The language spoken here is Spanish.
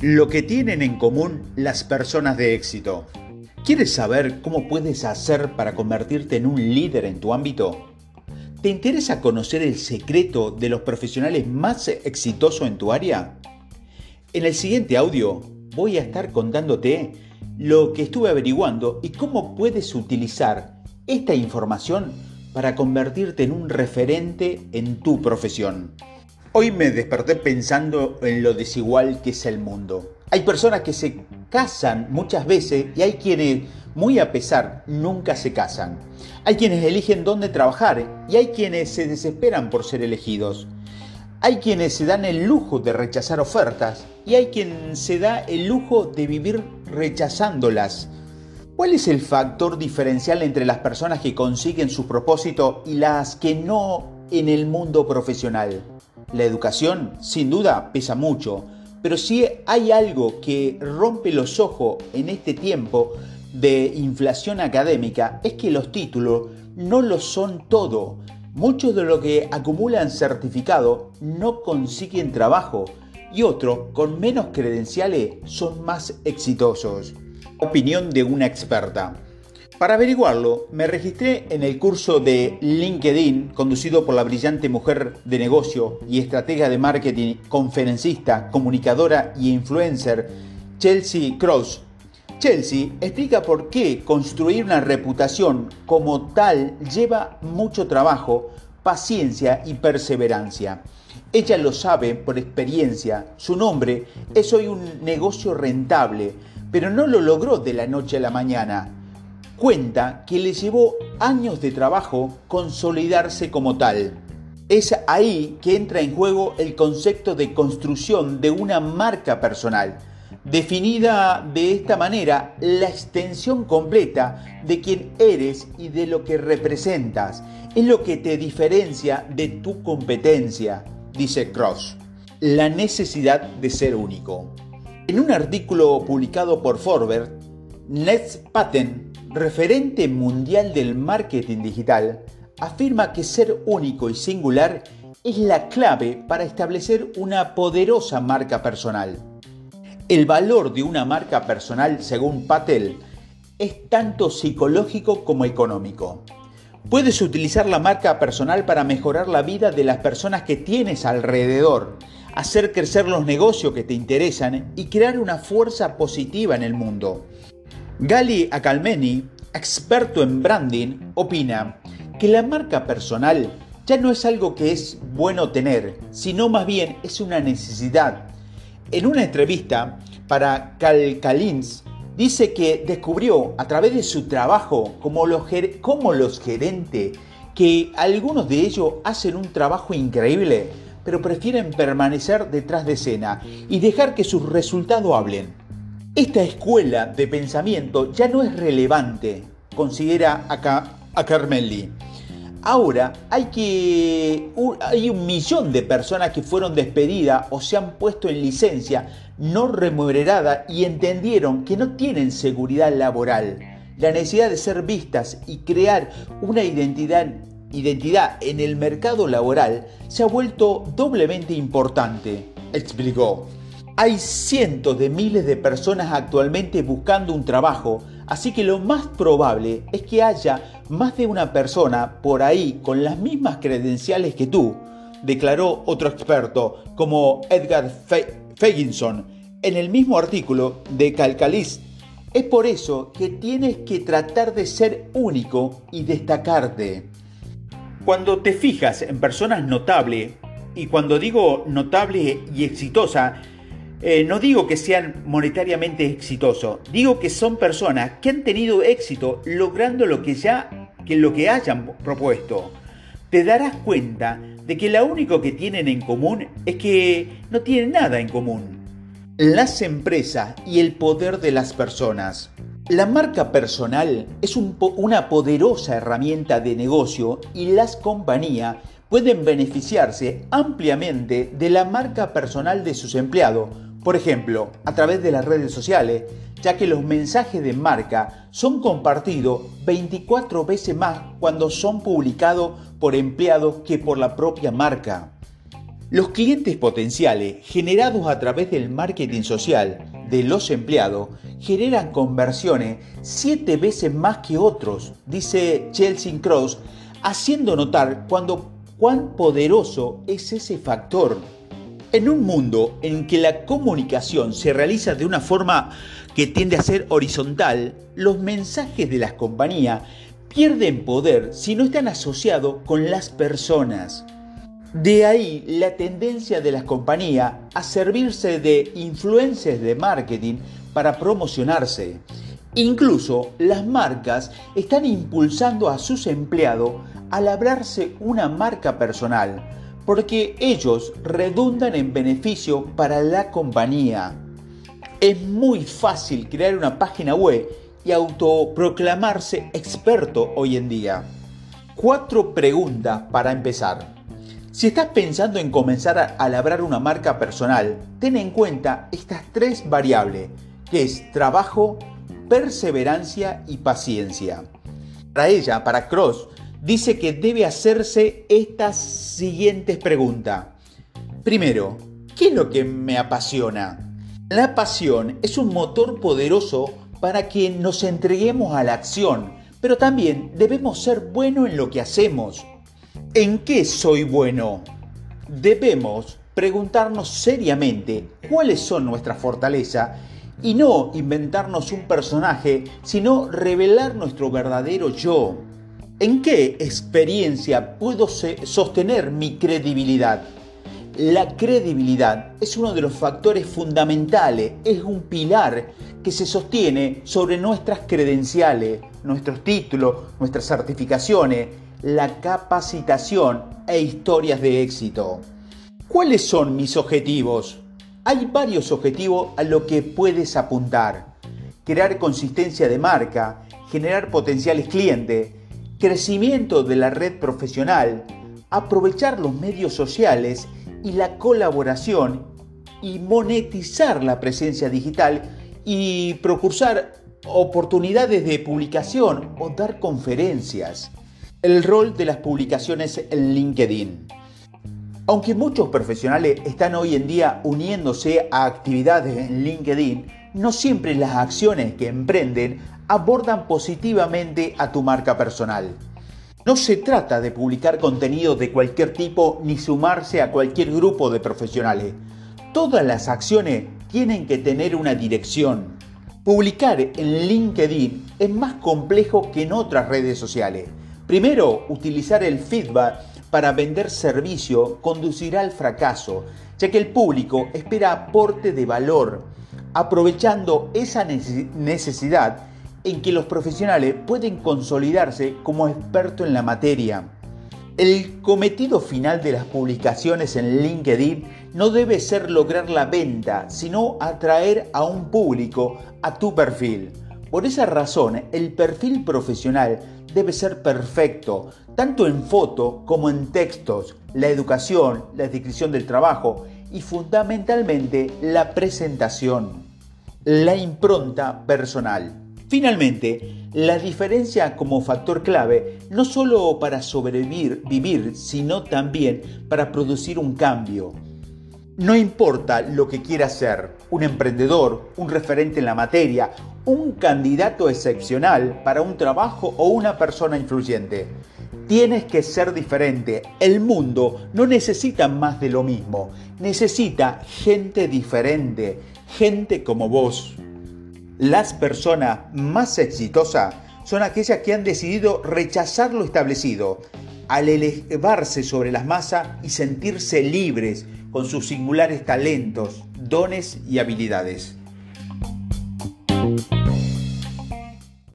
Lo que tienen en común las personas de éxito. ¿Quieres saber cómo puedes hacer para convertirte en un líder en tu ámbito? ¿Te interesa conocer el secreto de los profesionales más exitosos en tu área? En el siguiente audio voy a estar contándote lo que estuve averiguando y cómo puedes utilizar esta información para convertirte en un referente en tu profesión. Hoy me desperté pensando en lo desigual que es el mundo. Hay personas que se casan muchas veces y hay quienes, muy a pesar, nunca se casan. Hay quienes eligen dónde trabajar y hay quienes se desesperan por ser elegidos. Hay quienes se dan el lujo de rechazar ofertas y hay quien se da el lujo de vivir rechazándolas. ¿Cuál es el factor diferencial entre las personas que consiguen su propósito y las que no en el mundo profesional? La educación, sin duda, pesa mucho, pero si hay algo que rompe los ojos en este tiempo de inflación académica, es que los títulos no lo son todo. Muchos de los que acumulan certificado no consiguen trabajo y otros con menos credenciales son más exitosos. Opinión de una experta. Para averiguarlo, me registré en el curso de LinkedIn conducido por la brillante mujer de negocio y estratega de marketing, conferencista, comunicadora y influencer Chelsea Cross. Chelsea explica por qué construir una reputación como tal lleva mucho trabajo, paciencia y perseverancia. Ella lo sabe por experiencia. Su nombre es hoy un negocio rentable, pero no lo logró de la noche a la mañana cuenta que le llevó años de trabajo consolidarse como tal. Es ahí que entra en juego el concepto de construcción de una marca personal, definida de esta manera la extensión completa de quién eres y de lo que representas. Es lo que te diferencia de tu competencia, dice Cross. La necesidad de ser único. En un artículo publicado por Forbes, Ned Patten referente mundial del marketing digital, afirma que ser único y singular es la clave para establecer una poderosa marca personal. El valor de una marca personal, según Patel, es tanto psicológico como económico. Puedes utilizar la marca personal para mejorar la vida de las personas que tienes alrededor, hacer crecer los negocios que te interesan y crear una fuerza positiva en el mundo. Gali Acalmeni, experto en branding, opina que la marca personal ya no es algo que es bueno tener, sino más bien es una necesidad. En una entrevista para Calcalins, dice que descubrió a través de su trabajo como los, como los gerentes que algunos de ellos hacen un trabajo increíble, pero prefieren permanecer detrás de escena y dejar que sus resultados hablen. Esta escuela de pensamiento ya no es relevante, considera acá a Carmelli. Ahora hay, que, hay un millón de personas que fueron despedidas o se han puesto en licencia no remunerada y entendieron que no tienen seguridad laboral. La necesidad de ser vistas y crear una identidad, identidad en el mercado laboral se ha vuelto doblemente importante, explicó. Hay cientos de miles de personas actualmente buscando un trabajo, así que lo más probable es que haya más de una persona por ahí con las mismas credenciales que tú, declaró otro experto como Edgar Feiginson en el mismo artículo de Calcalis. Es por eso que tienes que tratar de ser único y destacarte. Cuando te fijas en personas notables, y cuando digo notable y exitosa, eh, no digo que sean monetariamente exitosos, digo que son personas que han tenido éxito logrando lo que ya que lo que hayan propuesto. Te darás cuenta de que lo único que tienen en común es que no tienen nada en común. Las empresas y el poder de las personas. La marca personal es una poderosa herramienta de negocio y las compañías pueden beneficiarse ampliamente de la marca personal de sus empleados por ejemplo, a través de las redes sociales, ya que los mensajes de marca son compartidos 24 veces más cuando son publicados por empleados que por la propia marca. Los clientes potenciales generados a través del marketing social de los empleados generan conversiones siete veces más que otros, dice Chelsea Cross, haciendo notar cuán poderoso es ese factor. En un mundo en que la comunicación se realiza de una forma que tiende a ser horizontal, los mensajes de las compañías pierden poder si no están asociados con las personas. De ahí la tendencia de las compañías a servirse de influencers de marketing para promocionarse. Incluso las marcas están impulsando a sus empleados a labrarse una marca personal, porque ellos redundan en beneficio para la compañía. Es muy fácil crear una página web y autoproclamarse experto hoy en día. Cuatro preguntas para empezar. Si estás pensando en comenzar a, labrar una marca personal, ten en cuenta estas tres variables, que es trabajo, perseverancia y paciencia. Para ella, para Cross, dice que debe hacerse estas siguientes preguntas. Primero, ¿qué es lo que me apasiona? La pasión es un motor poderoso para que nos entreguemos a la acción, pero también debemos ser buenos en lo que hacemos. ¿En qué soy bueno? Debemos preguntarnos seriamente cuáles son nuestras fortalezas y no inventarnos un personaje, sino revelar nuestro verdadero yo. ¿En qué experiencia puedo sostener mi credibilidad? La credibilidad es uno de los factores fundamentales, es un pilar que se sostiene sobre nuestras credenciales, nuestros títulos, nuestras certificaciones, la capacitación e historias de éxito. ¿Cuáles son mis objetivos? Hay varios objetivos a lo que puedes apuntar. Crear consistencia de marca, generar potenciales clientes, crecimiento de la red profesional, aprovechar los medios sociales y la colaboración y monetizar la presencia digital y procurar oportunidades de publicación o dar conferencias. El rol de las publicaciones en LinkedIn. Aunque muchos profesionales están hoy en día uniéndose a actividades en LinkedIn, no siempre las acciones que emprenden abordan positivamente a tu marca personal. No se trata de publicar contenido de cualquier tipo ni sumarse a cualquier grupo de profesionales. Todas las acciones tienen que tener una dirección. Publicar en LinkedIn es más complejo que en otras redes sociales. Primero, utilizar el feedback para vender servicio conducirá al fracaso, ya que el público espera aporte de valor, aprovechando esa necesidad en que los profesionales pueden consolidarse como expertos en la materia. El cometido final de las publicaciones en LinkedIn no debe ser lograr la venta, sino atraer a un público a tu perfil. Por esa razón, el perfil profesional debe ser perfecto, tanto en foto como en textos, la educación, la descripción del trabajo y fundamentalmente la presentación, la impronta personal. Finalmente, la diferencia como factor clave no solo para sobrevivir, vivir, sino también para producir un cambio. No importa lo que quiera ser, un emprendedor, un referente en la materia, un candidato excepcional para un trabajo o una persona influyente. Tienes que ser diferente. El mundo no necesita más de lo mismo. Necesita gente diferente, gente como vos. Las personas más exitosas son aquellas que han decidido rechazar lo establecido, al elevarse sobre las masas y sentirse libres con sus singulares talentos, dones y habilidades.